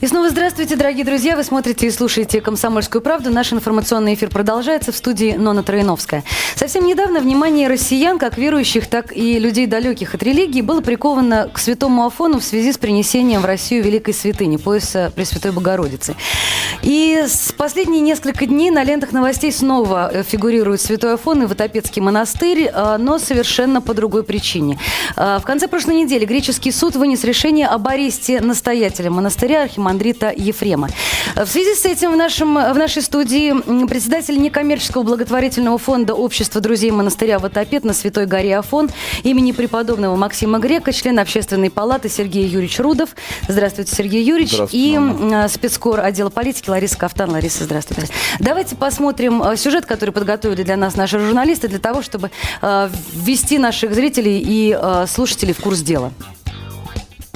И снова здравствуйте, дорогие друзья. Вы смотрите и слушаете «Комсомольскую правду». Наш информационный эфир продолжается в студии Нона Троиновская. Совсем недавно внимание россиян, как верующих, так и людей далеких от религии, было приковано к святому Афону в связи с принесением в Россию Великой Святыни, пояса Пресвятой Богородицы. И с последние несколько дней на лентах новостей снова э, фигурирует Святой Афон и Ватопецкий монастырь, э, но совершенно по другой причине. Э, в конце прошлой недели греческий суд вынес решение об аресте настоятеля монастыря Архимандрита архимандрита Ефрема. В связи с этим в, нашем, в нашей студии председатель некоммерческого благотворительного фонда Общества друзей монастыря Ватопед на Святой горе Афон имени преподобного Максима Грека, член общественной палаты Сергей Юрьевич Рудов. Здравствуйте, Сергей Юрьевич. И мама. спецкор отдела политики Лариса Кафтан. Лариса, здравствуйте. здравствуйте. Давайте посмотрим э, сюжет, который подготовили для нас наши журналисты, для того, чтобы э, ввести наших зрителей и э, слушателей в курс дела.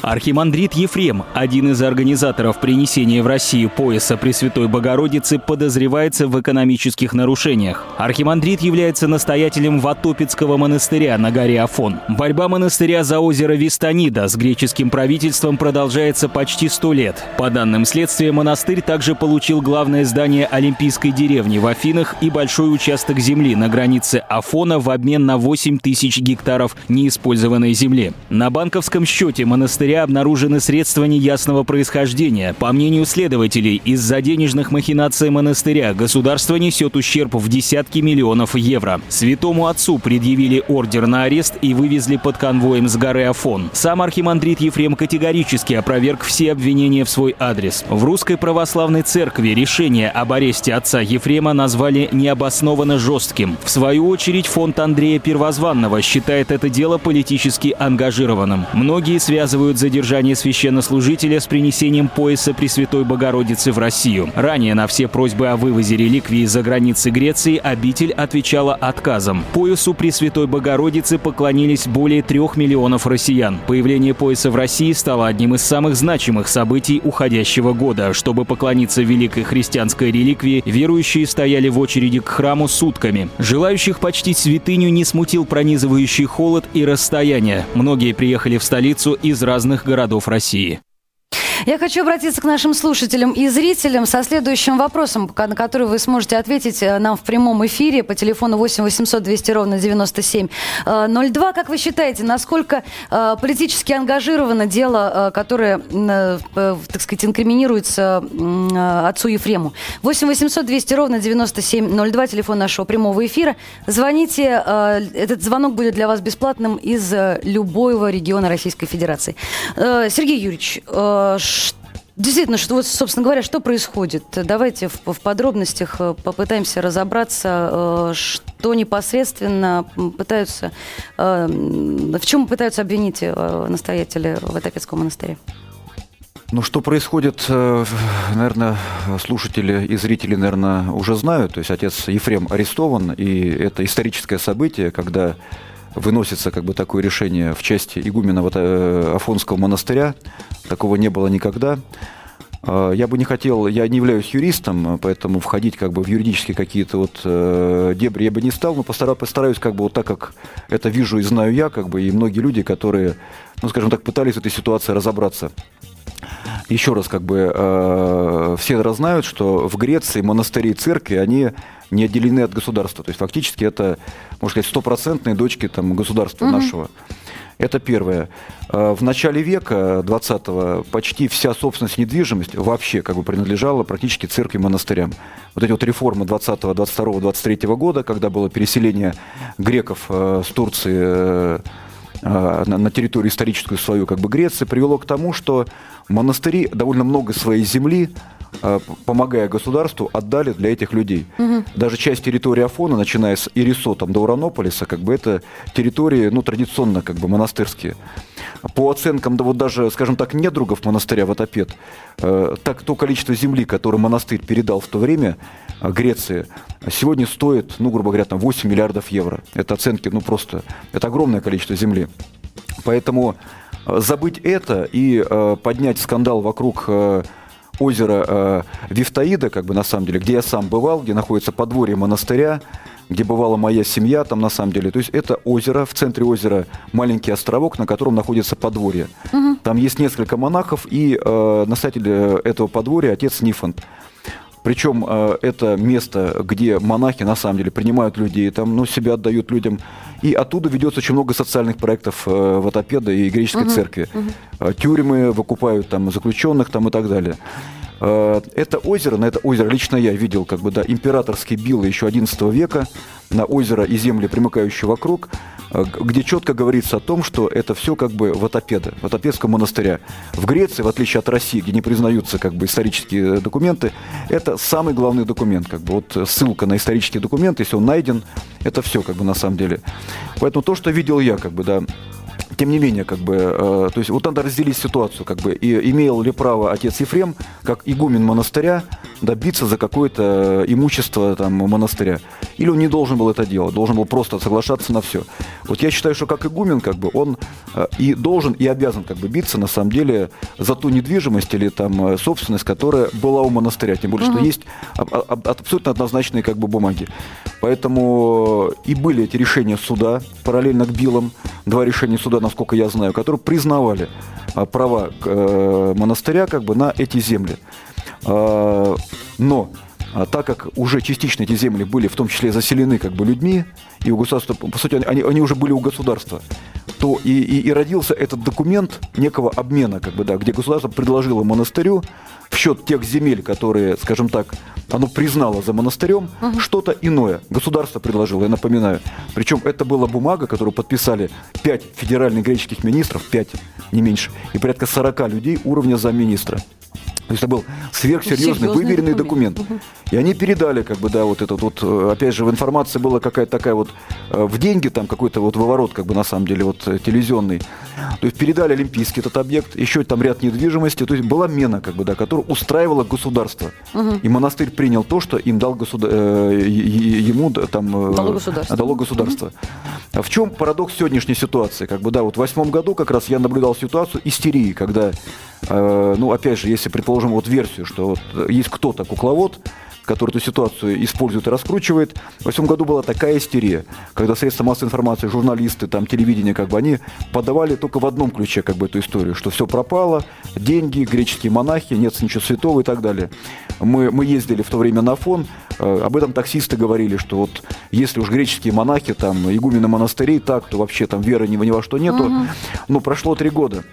Архимандрит Ефрем, один из организаторов принесения в Россию пояса Пресвятой Богородицы, подозревается в экономических нарушениях. Архимандрит является настоятелем Ватопицкого монастыря на горе Афон. Борьба монастыря за озеро Вистанида с греческим правительством продолжается почти сто лет. По данным следствия, монастырь также получил главное здание Олимпийской деревни в Афинах и большой участок земли на границе Афона в обмен на 8 тысяч гектаров неиспользованной земли. На банковском счете монастыря января обнаружены средства неясного происхождения. По мнению следователей, из-за денежных махинаций монастыря государство несет ущерб в десятки миллионов евро. Святому отцу предъявили ордер на арест и вывезли под конвоем с горы Афон. Сам архимандрит Ефрем категорически опроверг все обвинения в свой адрес. В Русской Православной Церкви решение об аресте отца Ефрема назвали необоснованно жестким. В свою очередь фонд Андрея Первозванного считает это дело политически ангажированным. Многие связывают задержание священнослужителя с принесением пояса Пресвятой Богородицы в Россию. Ранее на все просьбы о вывозе реликвии за границы Греции обитель отвечала отказом. Поясу Пресвятой Богородицы поклонились более трех миллионов россиян. Появление пояса в России стало одним из самых значимых событий уходящего года. Чтобы поклониться великой христианской реликвии, верующие стояли в очереди к храму сутками. Желающих почтить святыню не смутил пронизывающий холод и расстояние. Многие приехали в столицу из разных крупных городов России. Я хочу обратиться к нашим слушателям и зрителям со следующим вопросом, на который вы сможете ответить э, нам в прямом эфире по телефону 8 800 200 ровно 9702. Э, как вы считаете, насколько э, политически ангажировано дело, которое, так сказать, инкриминируется отцу Ефрему? 8 800 200 ровно 9702, телефон нашего прямого эфира. Звоните, этот звонок будет для вас бесплатным из любого региона Российской Федерации. Сергей Юрьевич, Действительно, что вот, собственно говоря, что происходит? Давайте в, в подробностях э, попытаемся разобраться, э, что непосредственно пытаются, э, в чем пытаются обвинить настоятели Ватопецкого монастыря. Ну, что происходит, наверное, слушатели и зрители, наверное, уже знают. То есть отец Ефрем арестован, и это историческое событие, когда выносится как бы такое решение в части игумена вот, э, Афонского монастыря. Такого не было никогда. Э, я бы не хотел, я не являюсь юристом, поэтому входить как бы в юридические какие-то вот э, дебри я бы не стал, но постараюсь, постараюсь как бы вот так, как это вижу и знаю я, как бы, и многие люди, которые, ну, скажем так, пытались в этой ситуации разобраться. Еще раз, как бы, э, все знают, что в Греции монастыри и церкви, они не отделены от государства. То есть фактически это, можно сказать, стопроцентные дочки там, государства угу. нашего. Это первое. Э, в начале века 20-го почти вся собственность недвижимость вообще как бы принадлежала практически церкви и монастырям. Вот эти вот реформы 20-го, 22-го, 23 -го года, когда было переселение греков э, с Турции э, на территорию историческую свою как бы Греции, привело к тому, что монастыри довольно много своей земли Э, помогая государству, отдали для этих людей. Угу. Даже часть территории Афона, начиная с Ирисо там, до Уранополиса, как бы это территории, ну, традиционно как бы монастырские. По оценкам, да вот даже, скажем так, недругов монастыря Ватопед, э, так то количество земли, которое монастырь передал в то время Греции, сегодня стоит, ну, грубо говоря, там 8 миллиардов евро. Это оценки, ну, просто, это огромное количество земли. Поэтому забыть это и поднять скандал вокруг озеро э, Вифтаида, как бы на самом деле, где я сам бывал, где находится подворье монастыря, где бывала моя семья, там на самом деле. То есть это озеро, в центре озера маленький островок, на котором находится подворье. Угу. Там есть несколько монахов, и э, настоятель э, этого подворья отец Нифонт. Причем э, это место, где монахи на самом деле принимают людей, там, ну, себя отдают людям. И оттуда ведется очень много социальных проектов э, Ватопеда и греческой uh-huh, церкви. Uh-huh. Тюрьмы выкупают там заключенных там, и так далее. Э, это озеро, на это озеро лично я видел, как бы, да, императорские билы еще XI века на озеро и земли, примыкающие вокруг. Э, где четко говорится о том, что это все как бы ватопеда, ватопедского монастыря. В Греции, в отличие от России, где не признаются как бы исторические документы, это самый главный документ. Как бы вот ссылка на исторический документ, если он найден, это все как бы на самом деле. Поэтому то, что видел я, как бы, да, тем не менее, как бы, э, то есть вот надо разделить ситуацию, как бы, и имел ли право отец Ефрем, как игумен монастыря, добиться за какое-то имущество там монастыря, или он не должен был это делать, должен был просто соглашаться на все. Вот я считаю, что как игумен, как бы, он э, и должен, и обязан, как бы, биться, на самом деле, за ту недвижимость или там э, собственность, которая была у монастыря, тем более, угу. что есть абсолютно однозначные, как бы, бумаги. Поэтому и были эти решения суда, параллельно к Билам, два решения суда, насколько я знаю, которые признавали а, права э, монастыря как бы на эти земли. А, но а так как уже частично эти земли были в том числе заселены как бы людьми, и у государства, по сути, они, они уже были у государства, то и, и, и родился этот документ некого обмена, как бы, да, где государство предложило монастырю в счет тех земель, которые, скажем так, оно признало за монастырем, угу. что-то иное. Государство предложило, я напоминаю. Причем это была бумага, которую подписали пять федеральных греческих министров, пять, не меньше, и порядка 40 людей уровня замминистра. То есть это был сверхсерьезный, выверенный документ. документ. И они передали, как бы, да, вот этот вот, э, опять же, в информации была какая-то такая вот, э, в деньги там какой-то вот выворот, как бы, на самом деле, вот, э, телевизионный. То есть передали Олимпийский этот объект, еще там ряд недвижимости. То есть была мена, как бы, да, которая устраивала государство. Угу. И монастырь принял то, что им дал государ... ему там... Дало государство. Дало государство. Угу. В чем парадокс сегодняшней ситуации? Как бы, да, вот в восьмом году как раз я наблюдал ситуацию истерии, когда, ну, опять же, если предположим вот версию, что вот есть кто-то, кукловод, который эту ситуацию использует и раскручивает. В восьмом году была такая истерия, когда средства массовой информации, журналисты, там, телевидение, как бы они подавали только в одном ключе как бы эту историю, что все пропало, деньги, греческие монахи, нет ничего святого и так далее. Мы, мы ездили в то время на фон, э, об этом таксисты говорили, что вот если уж греческие монахи, там, игумены монастырей так, то вообще там веры ни, ни во что нету. Угу. Но прошло три года.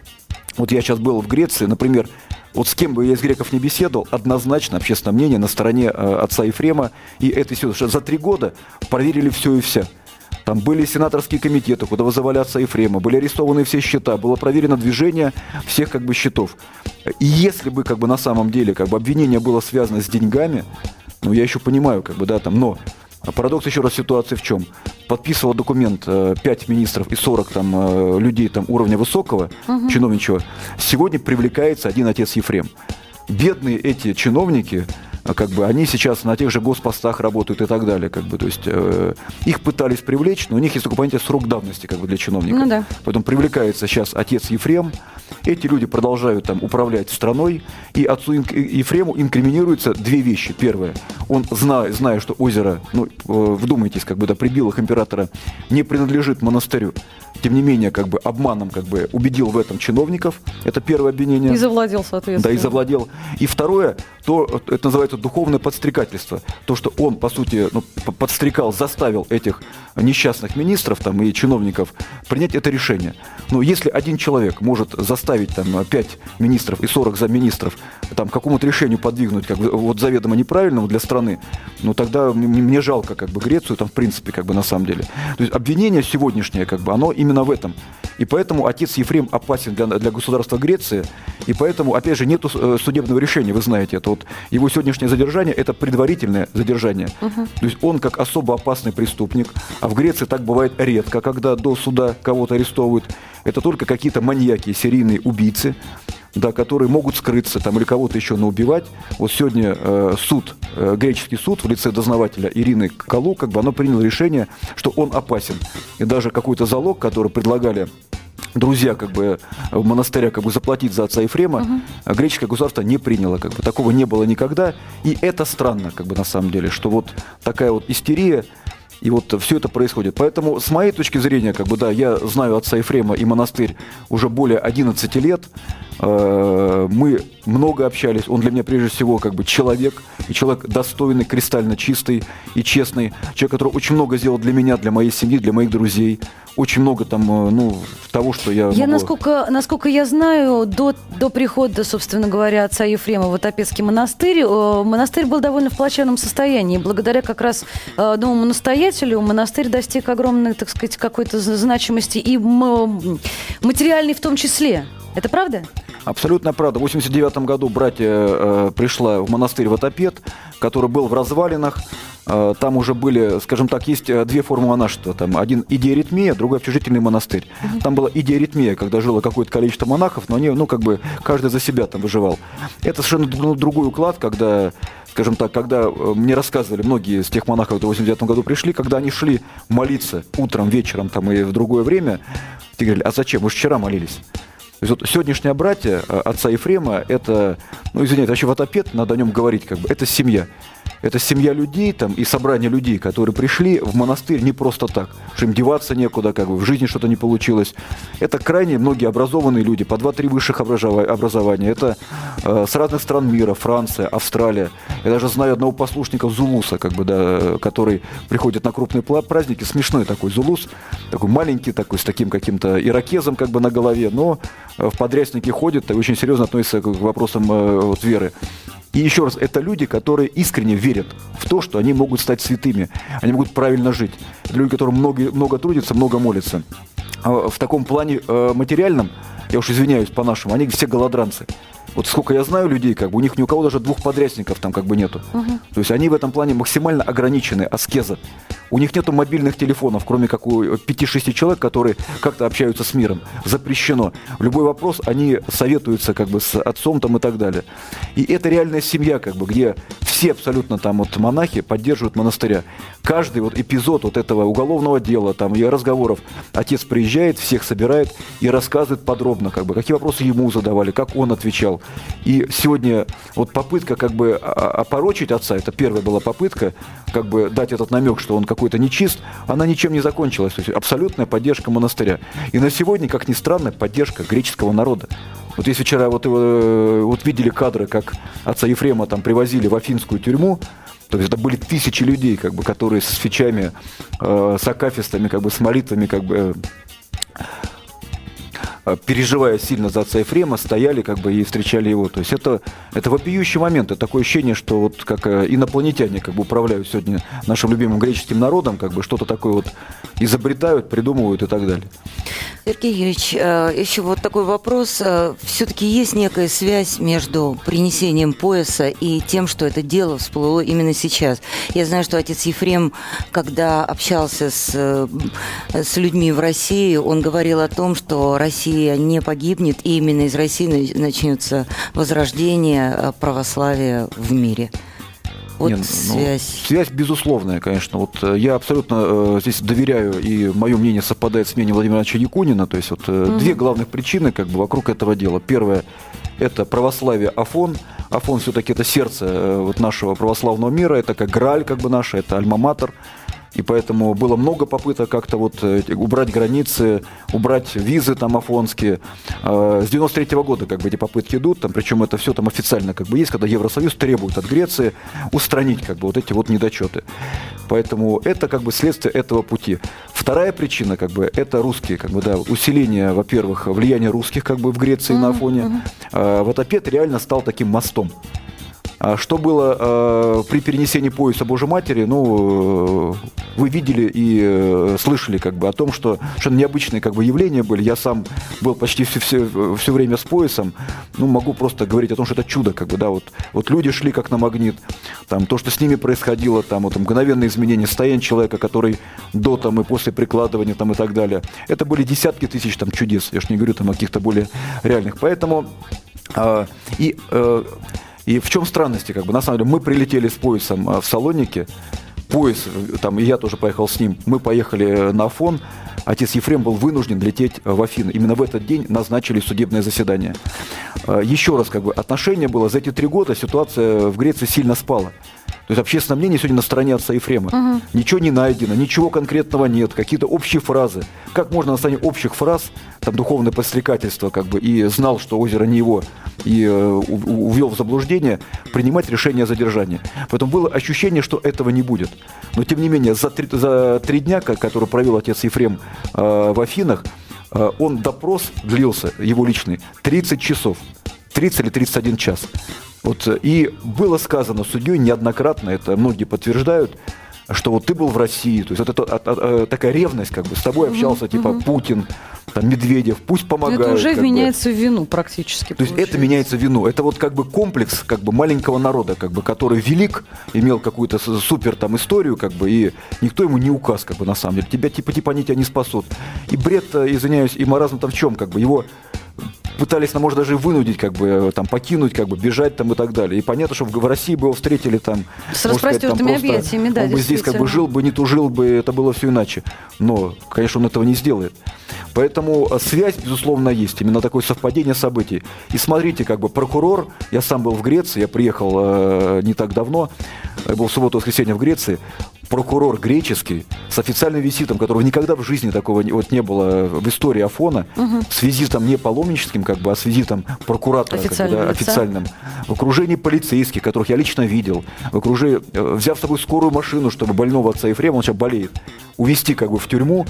Вот я сейчас был в Греции, например, вот с кем бы я из греков не беседовал, однозначно общественное мнение на стороне э, отца Ефрема и этой силы. За три года проверили все и вся. Там были сенаторские комитеты, куда вызывали отца Ефрема, были арестованы все счета, было проверено движение всех как бы счетов. И если бы как бы на самом деле как бы обвинение было связано с деньгами, ну я еще понимаю, как бы, да, там, но парадокс еще раз ситуации в чем? Подписывал документ 5 э, министров и 40 там, э, людей там, уровня высокого, угу. чиновничего. Сегодня привлекается один отец Ефрем. Бедные эти чиновники, а как бы они сейчас на тех же госпостах работают и так далее, как бы, то есть э, их пытались привлечь, но у них есть такое понятие срок давности, как бы для чиновников. Ну, да. Поэтому привлекается сейчас отец Ефрем, эти люди продолжают там управлять страной, и отцу Ефрему инкриминируются две вещи. Первое, он, зная, зная что озеро, ну, э, вдумайтесь, как бы, да, при билах императора, не принадлежит монастырю, тем не менее, как бы обманом как бы убедил в этом чиновников. Это первое обвинение. И завладел, соответственно. Да, и завладел. И второе, то, это называется духовное подстрекательство. То, что он, по сути, ну, подстрекал, заставил этих несчастных министров там, и чиновников принять это решение. Но если один человек может заставить там 5 министров и 40 замминистров там, какому-то решению подвигнуть, как бы, вот заведомо неправильному для страны, ну тогда мне жалко как бы Грецию там в принципе как бы на самом деле. То есть обвинение сегодняшнее как бы оно именно в этом. И поэтому отец Ефрем опасен для, для государства Греции, и поэтому, опять же, нет э, судебного решения, вы знаете это. Вот его сегодняшнее задержание – это предварительное задержание. Угу. То есть он как особо опасный преступник, а в Греции так бывает редко, когда до суда кого-то арестовывают. Это только какие-то маньяки, серийные убийцы, да, которые могут скрыться там или кого-то еще наубивать. Вот сегодня э, суд, э, греческий суд в лице дознавателя Ирины Калу, как бы оно приняло решение, что он опасен. И даже какой-то залог, который предлагали друзья как бы в монастыря как бы заплатить за отца Ефрема, угу. греческое государство не приняло, как бы такого не было никогда, и это странно, как бы на самом деле, что вот такая вот истерия, и вот все это происходит. Поэтому, с моей точки зрения, как бы, да, я знаю отца Ефрема и монастырь уже более 11 лет. Э, мы много общались. Он для меня, прежде всего, как бы человек. И человек достойный, кристально чистый и честный. Человек, который очень много сделал для меня, для моей семьи, для моих друзей очень много там, э, ну, того, что я... Я, могу... насколько, насколько я знаю, до, до прихода, собственно говоря, отца Ефрема в Отопецкий монастырь, э, монастырь был довольно в плачевном состоянии. Благодаря как раз новому настоятелю монастырь достиг огромной, так сказать, какой-то значимости и материальной в том числе. Это правда? Абсолютно правда. В 89 году братья э, пришла в монастырь Ватопед, который был в развалинах. Э, там уже были, скажем так, есть э, две формы монашества. Там один идиоритмия, другой общежительный монастырь. Угу. Там была идиоритмия, когда жило какое-то количество монахов, но они, ну, как бы, каждый за себя там выживал. Это совершенно другой уклад, когда скажем так, когда э, мне рассказывали многие из тех монахов, которые в 89 году пришли, когда они шли молиться утром, вечером там и в другое время, те говорили, а зачем? Вы же вчера молились. То есть вот сегодняшнее братья отца Ефрема, это, ну извините, вообще ватопед, надо о нем говорить, как бы, это семья это семья людей там и собрание людей, которые пришли в монастырь не просто так, что им деваться некуда, как бы в жизни что-то не получилось. Это крайне многие образованные люди, по 2-3 высших образования. Это э, с разных стран мира, Франция, Австралия. Я даже знаю одного послушника Зулуса, как бы, да, который приходит на крупные праздники, смешной такой Зулус, такой маленький, такой с таким каким-то ирокезом как бы на голове, но в подряснике ходит и очень серьезно относится к вопросам э, вот, веры. И еще раз, это люди, которые искренне верят в то, что они могут стать святыми, они могут правильно жить. Это люди, которые много, много трудятся, много молятся. А в таком плане э, материальном, я уж извиняюсь по-нашему, они все голодранцы. Вот сколько я знаю людей, как бы у них ни у кого даже двух подрядников там как бы нету. Угу. То есть они в этом плане максимально ограничены, аскеза. У них нету мобильных телефонов, кроме как у 5-6 человек, которые как-то общаются с миром. Запрещено. В любой вопрос они советуются как бы с отцом там и так далее. И это реальная семья, как бы, где все абсолютно там вот монахи поддерживают монастыря. Каждый вот эпизод вот этого уголовного дела там и разговоров отец приезжает, всех собирает и рассказывает подробно, как бы, какие вопросы ему задавали, как он отвечал. И сегодня вот попытка как бы опорочить отца, это первая была попытка, как бы дать этот намек, что он какой-то нечист, она ничем не закончилась. То есть абсолютная поддержка монастыря. И на сегодня, как ни странно, поддержка греческого народа. Вот если вчера вот, э, вот видели кадры, как отца Ефрема там привозили в афинскую тюрьму, то есть это были тысячи людей, как бы, которые с свечами, э, с акафистами, как бы, с молитвами, как бы, Э, переживая сильно за отца Ефрема, стояли как бы и встречали его. То есть это, это вопиющий момент. Это такое ощущение, что вот как э, инопланетяне как бы управляют сегодня нашим любимым греческим народом, как бы что-то такое вот изобретают, придумывают и так далее. Сергей Юрьевич, э, еще вот такой вопрос. Все-таки есть некая связь между принесением пояса и тем, что это дело всплыло именно сейчас. Я знаю, что отец Ефрем, когда общался с, с людьми в России, он говорил о том, что Россия Россия не погибнет, и именно из России начнется возрождение э, православия в мире. Вот Нет, ну, связь. Ну, связь безусловная, конечно. Вот э, я абсолютно э, здесь доверяю, и мое мнение совпадает с мнением Владимира Ильича Якунина. То есть вот э, угу. две главных причины как бы вокруг этого дела. Первое – это православие Афон. Афон все-таки это сердце э, вот нашего православного мира, это как Граль как бы наша, это Альма-Матер. И поэтому было много попыток как-то вот э, убрать границы, убрать визы там афонские. А, с 93 -го года как бы эти попытки идут, там, причем это все там официально как бы есть, когда Евросоюз требует от Греции устранить как бы вот эти вот недочеты. Поэтому это как бы следствие этого пути. Вторая причина как бы это русские, как бы да, усиление, во-первых, влияния русских как бы в Греции mm-hmm. на Афоне. Mm-hmm. А, Ватопед реально стал таким мостом. А что было э, при перенесении пояса Божьей Матери, ну, э, вы видели и э, слышали как бы о том, что что необычные как бы явления были. Я сам был почти все, все, все время с поясом. Ну, могу просто говорить о том, что это чудо, как бы, да, вот, вот люди шли как на магнит, там, то, что с ними происходило, там, вот, мгновенные изменения состояния человека, который до там и после прикладывания там и так далее. Это были десятки тысяч там чудес, я же не говорю там о каких-то более реальных. Поэтому э, и э, и в чем странности, как бы, на самом деле, мы прилетели с поясом а, в Салоники, поезд, там, и я тоже поехал с ним, мы поехали на Афон, отец Ефрем был вынужден лететь в Афины. Именно в этот день назначили судебное заседание. Еще раз, как бы, отношение было, за эти три года ситуация в Греции сильно спала. То есть общественное мнение сегодня на стороне отца Ефрема. Угу. Ничего не найдено, ничего конкретного нет, какие-то общие фразы. Как можно на основании общих фраз, там духовное подстрекательство, как бы, и знал, что озеро не его, и э, увел в заблуждение, принимать решение о задержании. Поэтому было ощущение, что этого не будет. Но тем не менее, за три, за три дня, который провел отец Ефрем э, в Афинах, э, он допрос длился, его личный, 30 часов. 30 или 31 час. Вот, э, и было сказано судьей неоднократно, это многие подтверждают, что вот ты был в России, то есть вот это, это, это э, такая ревность, как бы с тобой общался, угу, типа угу. Путин, там Медведев, пусть помогают. Это уже меняется бы. в вину практически. То получается. есть это меняется в вину. Это вот как бы комплекс как бы маленького народа, как бы, который велик, имел какую-то супер там историю, как бы, и никто ему не указ, как бы, на самом деле. Тебя типа типа они тебя не спасут. И бред, э, извиняюсь, и маразм там в чем, как бы, его пытались, ну, может, даже вынудить, как бы, э, там, покинуть, как бы, бежать там и так далее. И понятно, что в, России бы его встретили там... С распростертыми объятиями, да, Он бы здесь как бы жил бы, не тужил бы, это было все иначе. Но, конечно, он этого не сделает. Поэтому э, связь, безусловно, есть. Именно такое совпадение событий. И смотрите, как бы прокурор, я сам был в Греции, я приехал э, не так давно, я был в субботу-воскресенье в Греции, прокурор греческий с официальным визитом, которого никогда в жизни такого не, вот не было в истории Афона, угу. с визитом не паломническим, как бы, а с визитом прокуратора как бы, да, официальным, в окружении полицейских, которых я лично видел, в окружении, э, взяв с собой скорую машину, чтобы больного отца Ефрема, он сейчас болеет, увезти как бы в тюрьму,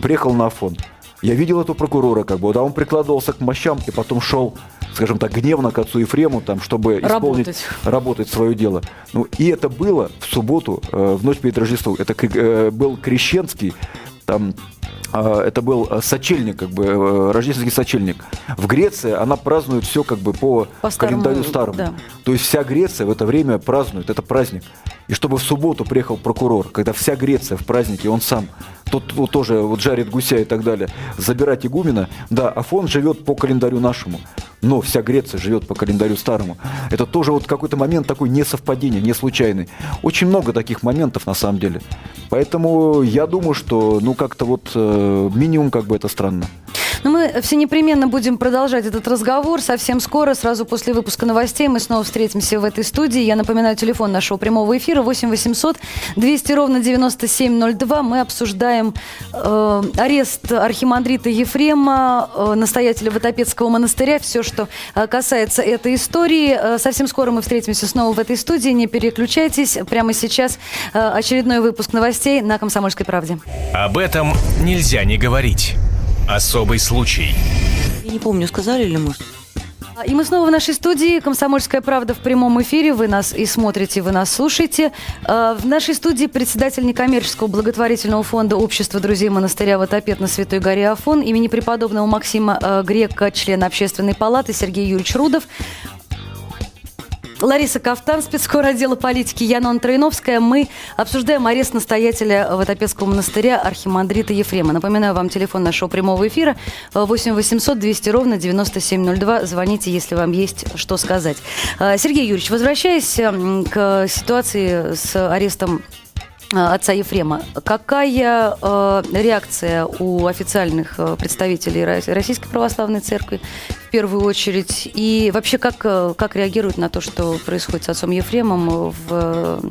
приехал на Афон. Я видел этого прокурора, как бы, да, он прикладывался к мощам и потом шел скажем так, гневно к отцу Ефрему, там, чтобы исполнить, работать. работать свое дело. Ну, и это было в субботу, э, в ночь перед Рождеством. Это э, был крещенский, там, это был сочельник, как бы, э, рождественский сочельник. В Греции она празднует все как бы по, по календарю старому. Да. То есть вся Греция в это время празднует, это праздник. И чтобы в субботу приехал прокурор, когда вся Греция в празднике, он сам тот вот, тоже вот жарит гуся и так далее, забирать игумена, да, Афон живет по календарю нашему, но вся Греция живет по календарю старому. Это тоже вот какой-то момент такой несовпадение, не случайный. Очень много таких моментов на самом деле. Поэтому я думаю, что ну как-то вот э, минимум как бы это странно. Но мы все непременно будем продолжать этот разговор. Совсем скоро, сразу после выпуска новостей, мы снова встретимся в этой студии. Я напоминаю, телефон нашего прямого эфира 8 800 200 ровно 9702. Мы обсуждаем э, арест архимандрита Ефрема, э, настоятеля Ватопецкого монастыря. Все, что э, касается этой истории. Э, совсем скоро мы встретимся снова в этой студии. Не переключайтесь. Прямо сейчас э, очередной выпуск новостей на «Комсомольской правде». Об этом нельзя не говорить. Особый случай. Я не помню, сказали ли мы? И мы снова в нашей студии «Комсомольская правда» в прямом эфире. Вы нас и смотрите, вы нас слушаете. А, в нашей студии председатель некоммерческого благотворительного фонда «Общество друзей монастыря Ватопед на Святой горе Афон» имени преподобного Максима а, Грека, члена общественной палаты Сергей Юрьевич Рудов. Лариса Кафтан, спецкор отдела политики Яна Троиновская. Мы обсуждаем арест настоятеля Ватопецкого монастыря Архимандрита Ефрема. Напоминаю вам телефон нашего прямого эфира 8 800 200 ровно 9702. Звоните, если вам есть что сказать. А, Сергей Юрьевич, возвращаясь к ситуации с арестом отца Ефрема. Какая э, реакция у официальных э, представителей Российской Православной Церкви в первую очередь? И вообще, как, э, как реагируют на то, что происходит с отцом Ефремом в,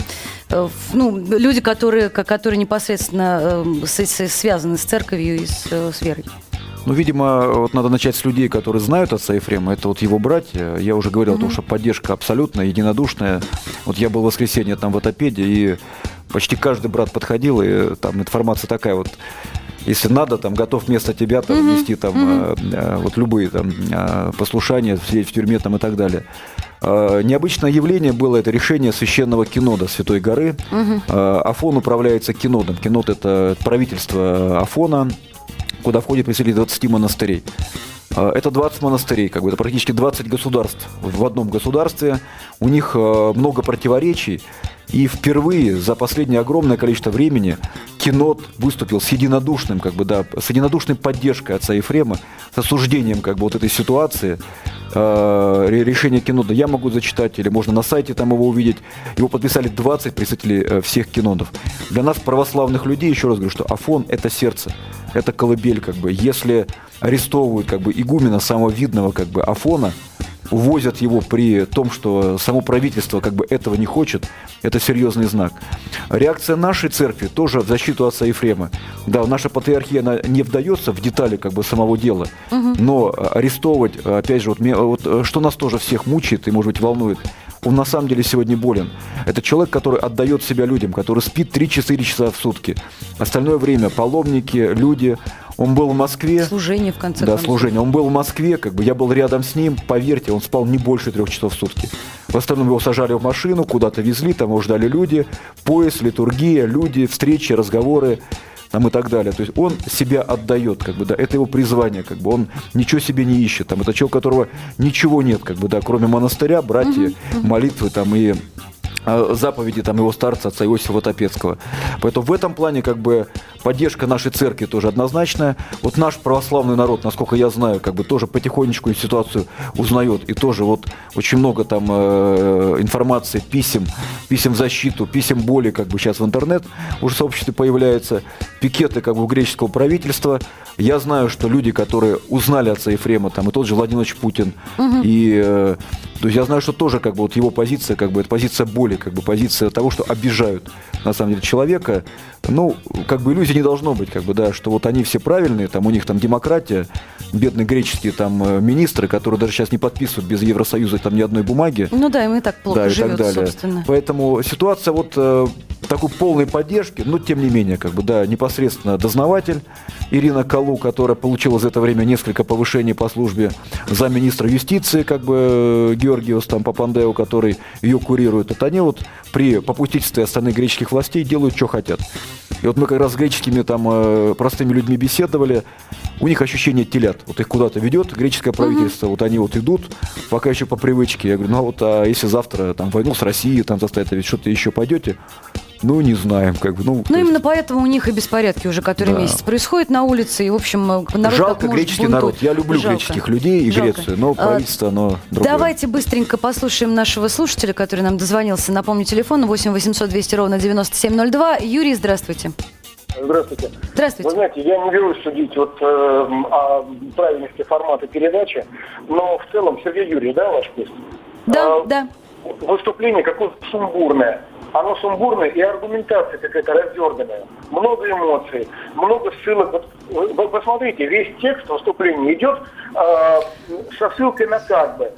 в, ну, люди, которые, которые непосредственно с, с, связаны с церковью и с, с верой? Ну, видимо, вот надо начать с людей, которые знают отца Ефрема. Это вот его братья. Я уже говорил mm-hmm. о том, что поддержка абсолютная, единодушная. Вот я был в воскресенье там в Атопеде, и почти каждый брат подходил, и там информация такая вот, если надо, там готов вместо тебя там mm-hmm. нести там mm-hmm. э, вот любые там э, послушания, сидеть в тюрьме там и так далее. Э, необычное явление было это решение священного кинода Святой горы. Mm-hmm. Э, Афон управляется кинодом. Кинод это правительство Афона, куда входит представители 20 монастырей. Э, это 20 монастырей, как бы это практически 20 государств в одном государстве. У них э, много противоречий. И впервые за последнее огромное количество времени Кинот выступил с единодушным, как бы, да, с единодушной поддержкой отца Ефрема, с осуждением как бы, вот этой ситуации. Э, решение Кинода я могу зачитать, или можно на сайте там его увидеть. Его подписали 20 представителей э, всех кинодов. Для нас, православных людей, еще раз говорю, что Афон – это сердце, это колыбель. Как бы. Если арестовывают как бы, игумена самого видного как бы, Афона – увозят его при том, что само правительство как бы этого не хочет, это серьезный знак. Реакция нашей церкви тоже в защиту отца Ефрема. Да, наша патриархия она не вдается в детали как бы самого дела, угу. но арестовывать, опять же, вот, вот что нас тоже всех мучает и, может быть, волнует, он на самом деле сегодня болен. Это человек, который отдает себя людям, который спит 3-4 часа в сутки. Остальное время паломники, люди, он был в Москве. Служение, в конце концов. Да, служение. Он был в Москве, как бы я был рядом с ним. Поверьте, он спал не больше трех часов в сутки. В остальном его сажали в машину, куда-то везли, там его ждали люди. Поезд, литургия, люди, встречи, разговоры там и так далее. То есть он себя отдает, как бы, да, это его призвание, как бы, он ничего себе не ищет, там, это человек, у которого ничего нет, как бы, да, кроме монастыря, братья, молитвы, там, и а, заповеди там его старца, отца Иосифа Ватопецкого. Поэтому в этом плане как бы поддержка нашей церкви тоже однозначная. Вот наш православный народ, насколько я знаю, как бы тоже потихонечку ситуацию узнает. И тоже вот очень много там э, информации, писем, писем в защиту, писем боли как бы сейчас в интернет уже в сообществе появляются. Пикеты как бы у греческого правительства. Я знаю, что люди, которые узнали отца Ефрема, там и тот же Владимир Путин, угу. и э, то есть я знаю, что тоже как бы вот его позиция, как бы это позиция боли, как бы позиция того, что обижают на самом деле человека. Ну, как бы иллюзий не должно быть, как бы, да, что вот они все правильные, там у них там демократия, бедные греческие там э, министры, которые даже сейчас не подписывают без Евросоюза там ни одной бумаги. Ну да, им и так плохо да, живет, и так далее. собственно. Поэтому ситуация вот э, такой полной поддержки, но тем не менее, как бы, да, непосредственно дознаватель Ирина Калу, которая получила за это время несколько повышений по службе, замминистра юстиции, как бы, Георгиос там Папандео, который ее курирует, вот они вот при попустительстве остальных греческих властей делают, что хотят. И вот мы как раз с греческими там э, простыми людьми беседовали, у них ощущение телят. Вот их куда-то ведет греческое правительство, uh-huh. вот они вот идут, пока еще по привычке. Я говорю, ну а вот а если завтра там войну с Россией там заставят, ведь что-то еще пойдете, ну, не знаем, как бы. Ну, ну именно есть... поэтому у них и беспорядки уже который да. месяц происходят на улице, и, в общем, народ Жалко греческий бунтует. народ. Я люблю Жалко. греческих людей и Жалко. Грецию, но а, правительство, оно другое. Давайте быстренько послушаем нашего слушателя, который нам дозвонился. Напомню, телефон 8 800 200 ровно 9702. Юрий, здравствуйте. Здравствуйте. Здравствуйте. Вы знаете, я не берусь судить вот, э, о правильности формата передачи, но в целом, Сергей Юрьевич, да, ваш гость? Да, а, да. Выступление какое-то сумбурное оно сумбурное и аргументация какая-то раздерганная. Много эмоций, много ссылок. Вот, посмотрите, весь текст выступления идет э, со ссылкой на как бы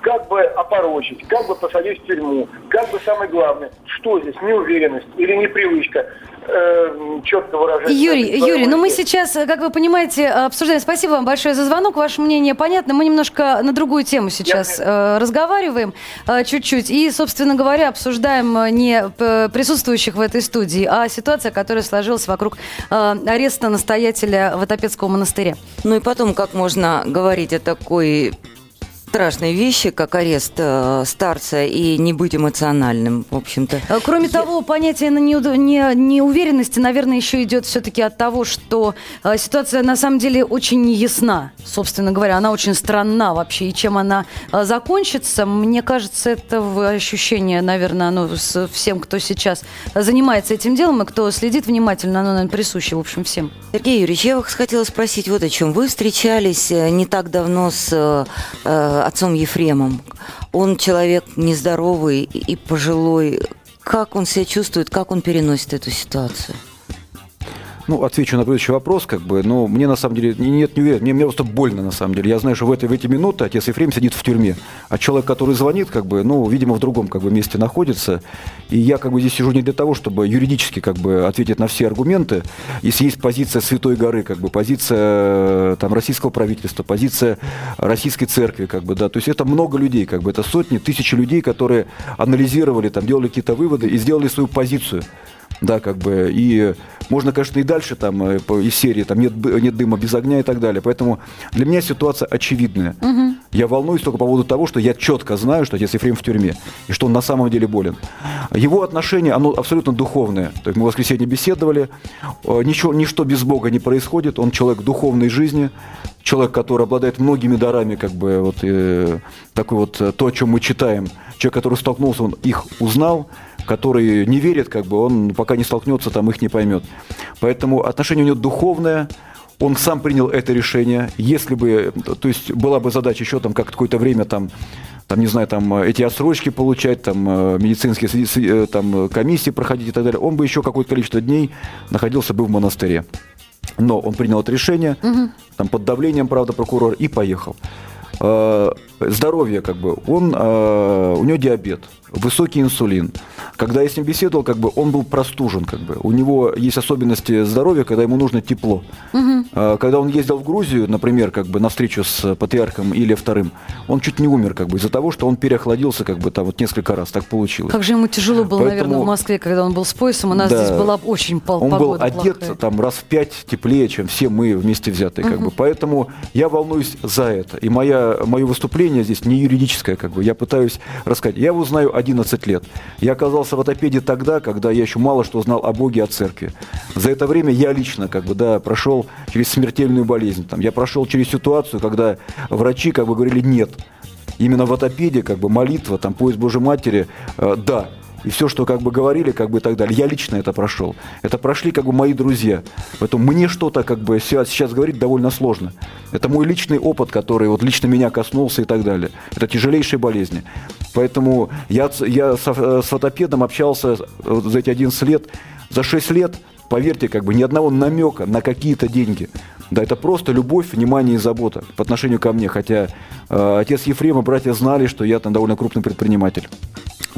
как бы опорочить, как бы посадить в тюрьму, как бы самое главное, что здесь, неуверенность или непривычка э, четко выражать. Юрий, Юрий, ну мы сейчас, как вы понимаете, обсуждаем. Спасибо вам большое за звонок. Ваше мнение понятно. Мы немножко на другую тему сейчас э, разговариваем э, чуть-чуть. И, собственно говоря, обсуждаем э, не присутствующих в этой студии, а ситуация, которая сложилась вокруг э, ареста настоятеля Ватопецкого монастыря. Ну и потом, как можно говорить о такой страшные вещи, как арест э, старца, и не быть эмоциональным, в общем-то. Э, кроме Я... того, понятие на неуверенности, наверное, еще идет все-таки от того, что э, ситуация на самом деле очень неясна, собственно говоря. Она очень странна вообще. И чем она э, закончится, мне кажется, это ощущение, наверное, оно с всем, кто сейчас занимается этим делом и кто следит внимательно, оно, наверное, присуще, в общем, всем. Сергей Юрьевич, я вас хотела спросить вот о чем. Вы встречались э, не так давно с э, отцом Ефремом. Он человек нездоровый и пожилой. Как он себя чувствует, как он переносит эту ситуацию? Ну, отвечу на предыдущий вопрос, как бы, но мне на самом деле нет, не уверен, мне, мне просто больно на самом деле. Я знаю, что в, этой, в эти минуты отец Ефрем сидит в тюрьме, а человек, который звонит, как бы, ну, видимо, в другом как бы месте находится. И я как бы здесь сижу не для того, чтобы юридически как бы ответить на все аргументы. Если есть позиция Святой горы, как бы позиция там российского правительства, позиция российской церкви, как бы, да, то есть это много людей, как бы, это сотни, тысячи людей, которые анализировали, там, делали какие-то выводы и сделали свою позицию да, как бы, и Можно, конечно, и дальше там э, из серии там нет, нет дыма без огня и так далее. Поэтому для меня ситуация очевидная. Угу. Я волнуюсь только по поводу того, что я четко знаю, что отец Ефрем в тюрьме, и что он на самом деле болен. Его отношение, оно абсолютно духовное. То есть мы в воскресенье беседовали, э, ничего, ничто без Бога не происходит, он человек духовной жизни, человек, который обладает многими дарами, как бы вот э, такой вот то, о чем мы читаем, человек, который столкнулся, он их узнал, который не верит, как бы он пока не столкнется, там их не поймет. Поэтому отношение у него духовное, он сам принял это решение. Если бы, то есть была бы задача еще там как какое-то время там, там не знаю, там эти отсрочки получать, там э, медицинские э, там комиссии проходить и так далее, он бы еще какое-то количество дней находился бы в монастыре. Но он принял это решение, угу. там под давлением, правда, прокурора, и поехал. Э, здоровье, как бы, он, у него диабет, высокий инсулин. Когда я с ним беседовал, как бы он был простужен, как бы. У него есть особенности здоровья, когда ему нужно тепло. Угу. Когда он ездил в Грузию, например, как бы на встречу с патриархом или вторым, он чуть не умер, как бы из-за того, что он переохладился, как бы там вот несколько раз, так получилось. Как же ему тяжело было, Поэтому, наверное, в Москве, когда он был с поясом. У нас да, здесь была очень пол- Он был одет плохая. там раз в пять теплее, чем все мы вместе взятые, угу. как бы. Поэтому я волнуюсь за это. И моя, мое выступление здесь не юридическое, как бы. Я пытаюсь рассказать. Я его знаю 11 лет. Я оказался в отопеде тогда, когда я еще мало что знал о Боге, о церкви. За это время я лично, как бы, да, прошел через смертельную болезнь. Там, я прошел через ситуацию, когда врачи, как бы, говорили «нет». Именно в отопеде, как бы, молитва, там, поиск Божьей Матери, э, да, и все, что как бы говорили, как бы и так далее. Я лично это прошел. Это прошли как бы мои друзья. Поэтому мне что-то как бы сейчас, говорить довольно сложно. Это мой личный опыт, который вот лично меня коснулся и так далее. Это тяжелейшие болезни. Поэтому я, я с, с фотопедом общался за эти 11 лет. За 6 лет, поверьте, как бы ни одного намека на какие-то деньги. Да, это просто любовь, внимание и забота по отношению ко мне. Хотя э, отец Ефрема, братья знали, что я там довольно крупный предприниматель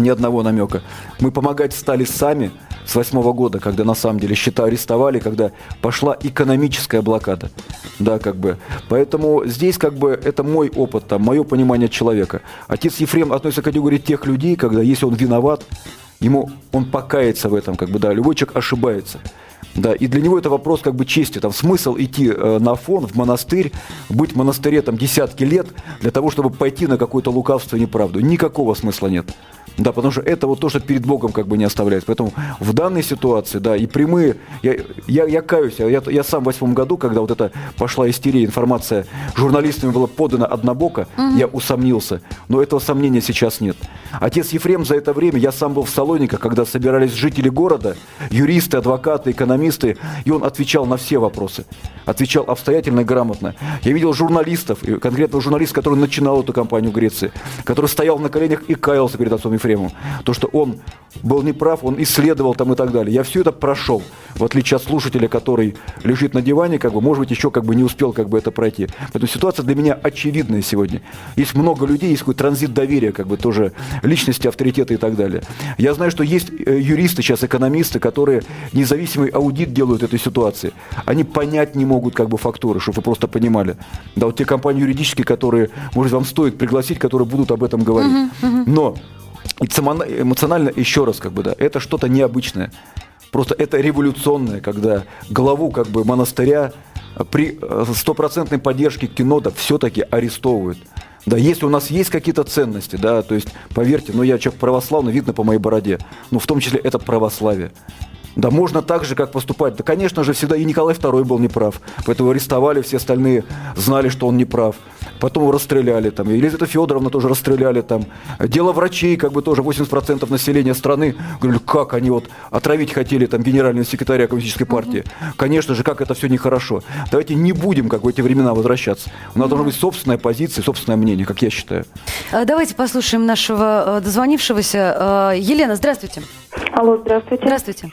ни одного намека. Мы помогать стали сами с восьмого года, когда на самом деле счета арестовали, когда пошла экономическая блокада. Да, как бы. Поэтому здесь как бы это мой опыт, там, мое понимание человека. Отец Ефрем относится к категории тех людей, когда если он виноват, ему он покается в этом, как бы, да, любой человек ошибается. Да, и для него это вопрос как бы чести. Там смысл идти э, на фон, в монастырь, быть в монастыре там десятки лет для того, чтобы пойти на какое-то лукавство и неправду. Никакого смысла нет. Да, потому что это вот то, что перед Богом как бы не оставляет. Поэтому в данной ситуации, да, и прямые, я, я, я каюсь, я, я сам в восьмом году, когда вот это пошла истерия, информация журналистами была подана однобоко, угу. я усомнился. Но этого сомнения сейчас нет. Отец Ефрем за это время, я сам был в Салониках, когда собирались жители города, юристы, адвокаты, экономисты, и он отвечал на все вопросы. Отвечал обстоятельно и грамотно. Я видел журналистов, конкретно журналист, который начинал эту кампанию в Греции, который стоял на коленях и каялся перед отцом Ефремом. То, что он был неправ, он исследовал там и так далее. Я все это прошел, в отличие от слушателя, который лежит на диване, как бы, может быть, еще как бы не успел как бы это пройти. Поэтому ситуация для меня очевидная сегодня. Есть много людей, есть какой транзит доверия, как бы тоже личности, авторитета и так далее. Я знаю, что есть э, юристы сейчас, экономисты, которые независимый аудит делают этой ситуации. Они понять не могут как бы фактуры, чтобы вы просто понимали. Да, вот те компании юридические, которые, может, вам стоит пригласить, которые будут об этом говорить. Но эмоционально, еще раз, как бы, да, это что-то необычное. Просто это революционное, когда главу как бы монастыря при э, стопроцентной поддержке кино да, все-таки арестовывают. Да, если у нас есть какие-то ценности, да, то есть, поверьте, ну я человек православный, видно по моей бороде, ну в том числе это православие. Да можно так же, как поступать. Да, конечно же, всегда и Николай II был неправ. Поэтому арестовали, все остальные знали, что он неправ. Потом его расстреляли. Там. Елизавета Федоровна тоже расстреляли. Там. Дело врачей, как бы тоже 80% населения страны. Говорили, как они вот отравить хотели там генерального секретаря коммунистической партии. Угу. Конечно же, как это все нехорошо. Давайте не будем, как в эти времена, возвращаться. У нас угу. должна быть собственная позиция, собственное мнение, как я считаю. А, давайте послушаем нашего э, дозвонившегося. Э, Елена, здравствуйте. Алло, здравствуйте. Здравствуйте.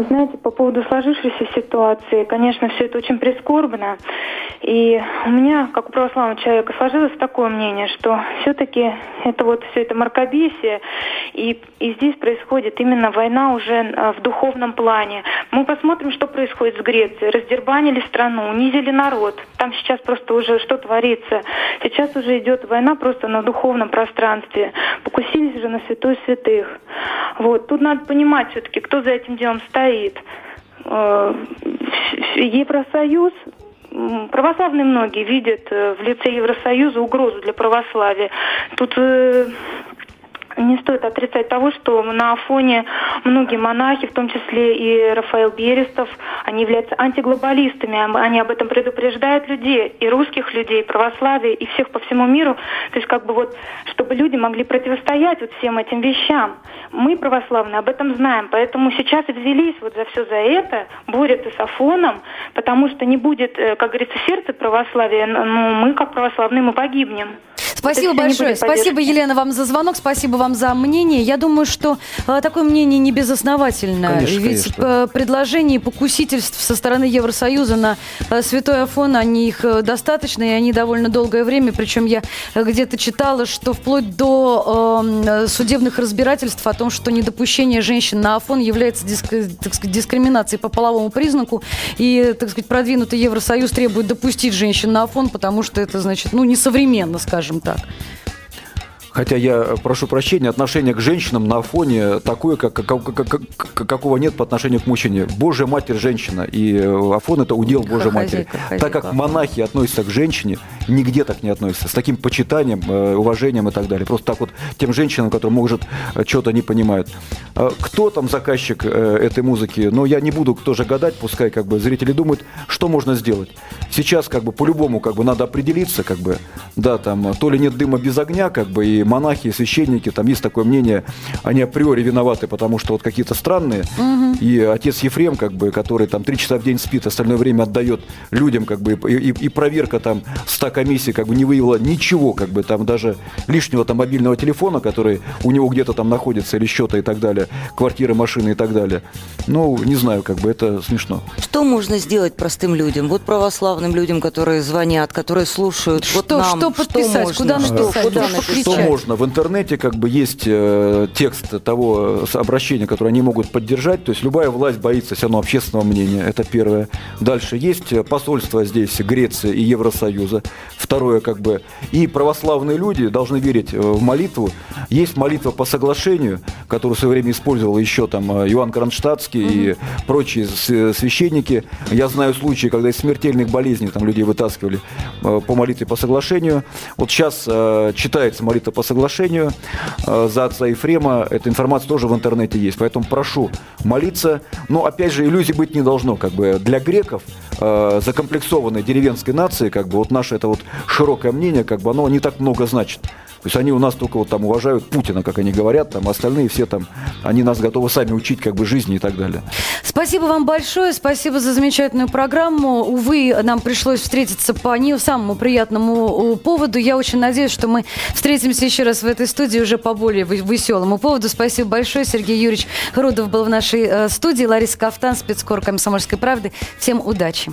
Вы знаете, по поводу сложившейся ситуации, конечно, все это очень прискорбно. И у меня, как у православного человека, сложилось такое мнение, что все-таки это вот все это мракобесие, и, и здесь происходит именно война уже э, в духовном плане. Мы посмотрим, что происходит с Грецией. Раздербанили страну, унизили народ. Там сейчас просто уже что творится. Сейчас уже идет война просто на духовном пространстве. Покусились же на святой святых. Вот. Тут надо понимать все-таки, кто за этим делом стоит. Э, Евросоюз православные многие видят э, в лице Евросоюза угрозу для православия. Тут э, не стоит отрицать того, что на фоне многие монахи, в том числе и Рафаэл Берестов, они являются антиглобалистами. Они об этом предупреждают людей, и русских людей, и православие, и всех по всему миру. То есть как бы вот, чтобы люди могли противостоять вот всем этим вещам. Мы, православные, об этом знаем. Поэтому сейчас и взялись вот за все за это, борются с Афоном, потому что не будет, э, как говорится, сердце православия, но мы, как православные, мы погибнем. Спасибо большое. Спасибо, Елена, вам за звонок. Спасибо вам за мнение. Я думаю, что э, такое мнение не безосновательно. Конечно, Ведь конечно. э, предложений покусительств со стороны Евросоюза на э, святой Афон, они их э, достаточно, и они довольно долгое время. Причем я где-то читала, что вплоть до э, судебных разбирательств о том, что недопущение женщин на Афон является диск- так сказать, дискриминацией по половому признаку. И, так сказать, продвинутый Евросоюз требует допустить женщин на Афон, потому что это, значит, ну, несовременно, скажем так. так. Хотя я э, прошу прощения, отношение к женщинам на фоне такое, как, как- как- как- какого нет по отношению к мужчине. Божья Матерь женщина, и э, Афон это удел Божьей Матери. Хозяйка, Так как монахи относятся к женщине, нигде так не относятся. С таким почитанием, э, уважением и так далее. Просто так вот тем женщинам, которые, может, что-то не понимают. А Кто там заказчик этой музыки? Но я не буду тоже гадать, пускай как бы зрители думают, что можно сделать. Сейчас как бы по-любому как бы надо определиться, как бы, да, там, то ли нет дыма без огня, как бы, и монахи, и священники, там есть такое мнение, они априори виноваты, потому что вот какие-то странные, и отец Ефрем, как бы, который там три часа в день спит, остальное время отдает людям, как бы, и, и- и проверка там 100 комиссий, как бы, не выявила ничего, как бы, там даже лишнего там мобильного телефона, который у него где-то там находится, или счета и так далее, квартиры, машины и так далее. Ну, не знаю, как бы, это смешно. Что можно сделать простым людям? Вот православным людям, которые звонят, которые слушают. вот Что- нам, что подписать? можно? Куда Что- написать? куда Что написать? Что. Можно? В интернете как бы есть э, текст того э, обращения, которое они могут поддержать. То есть любая власть боится все равно общественного мнения. Это первое. Дальше есть э, посольство здесь Греции и Евросоюза. Второе как бы. И православные люди должны верить э, в молитву. Есть молитва по соглашению, которую в свое время использовал еще там Иоанн Кронштадтский и прочие священники. Я знаю случаи, когда из смертельных болезней там людей вытаскивали по молитве по соглашению. Вот сейчас э, читается молитва по соглашению э, за отца Ефрема. Эта информация тоже в интернете есть. Поэтому прошу молиться. Но опять же иллюзий быть не должно. Как бы для греков э, закомплексованной деревенской нации, как бы вот наше это вот широкое мнение, как бы оно не так много значит. То есть они у нас только вот там уважают Путина, как они говорят, там остальные все там, они нас готовы сами учить как бы жизни и так далее. Спасибо вам большое, спасибо за замечательную программу. Увы, нам пришлось встретиться по не самому приятному поводу. Я очень надеюсь, что мы встретимся еще раз в этой студии уже по более веселому поводу. Спасибо большое. Сергей Юрьевич Рудов был в нашей э, студии. Лариса Кафтан, спецкор «Комсомольской правды». Всем удачи.